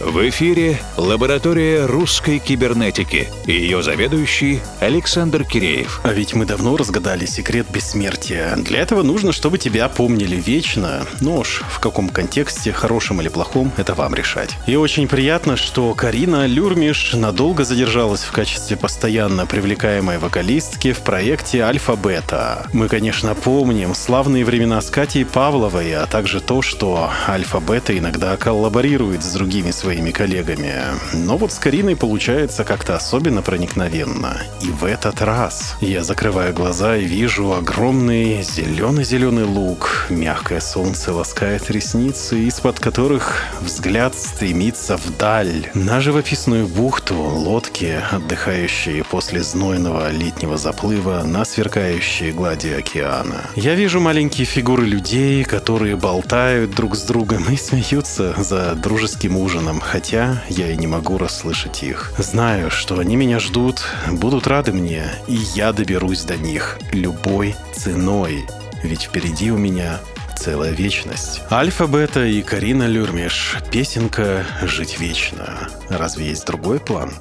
В эфире лаборатория русской кибернетики и ее заведующий Александр Киреев. А ведь мы давно разгадали секрет бессмертия. Для этого нужно, чтобы тебя помнили вечно. Ну уж, в каком контексте, хорошем или плохом, это вам решать. И очень приятно, что Карина Люрмиш надолго задержалась в качестве постоянно привлекаемой вокалистки в проекте Альфа-Бета. Мы, конечно, помним славные времена с Катей Павловой, а также то, что Альфа-Бета иногда коллаборирует с другими своими своими коллегами. Но вот с Кариной получается как-то особенно проникновенно. И в этот раз я закрываю глаза и вижу огромный зеленый-зеленый луг. Мягкое солнце ласкает ресницы, из-под которых взгляд стремится вдаль. На живописную бухту лодки, отдыхающие после знойного летнего заплыва на сверкающие глади океана. Я вижу маленькие фигуры людей, которые болтают друг с другом и смеются за дружеским ужином хотя я и не могу расслышать их. Знаю, что они меня ждут, будут рады мне, и я доберусь до них любой ценой. Ведь впереди у меня целая вечность. Альфа, Бета и Карина Люрмиш. Песенка «Жить вечно». Разве есть другой план?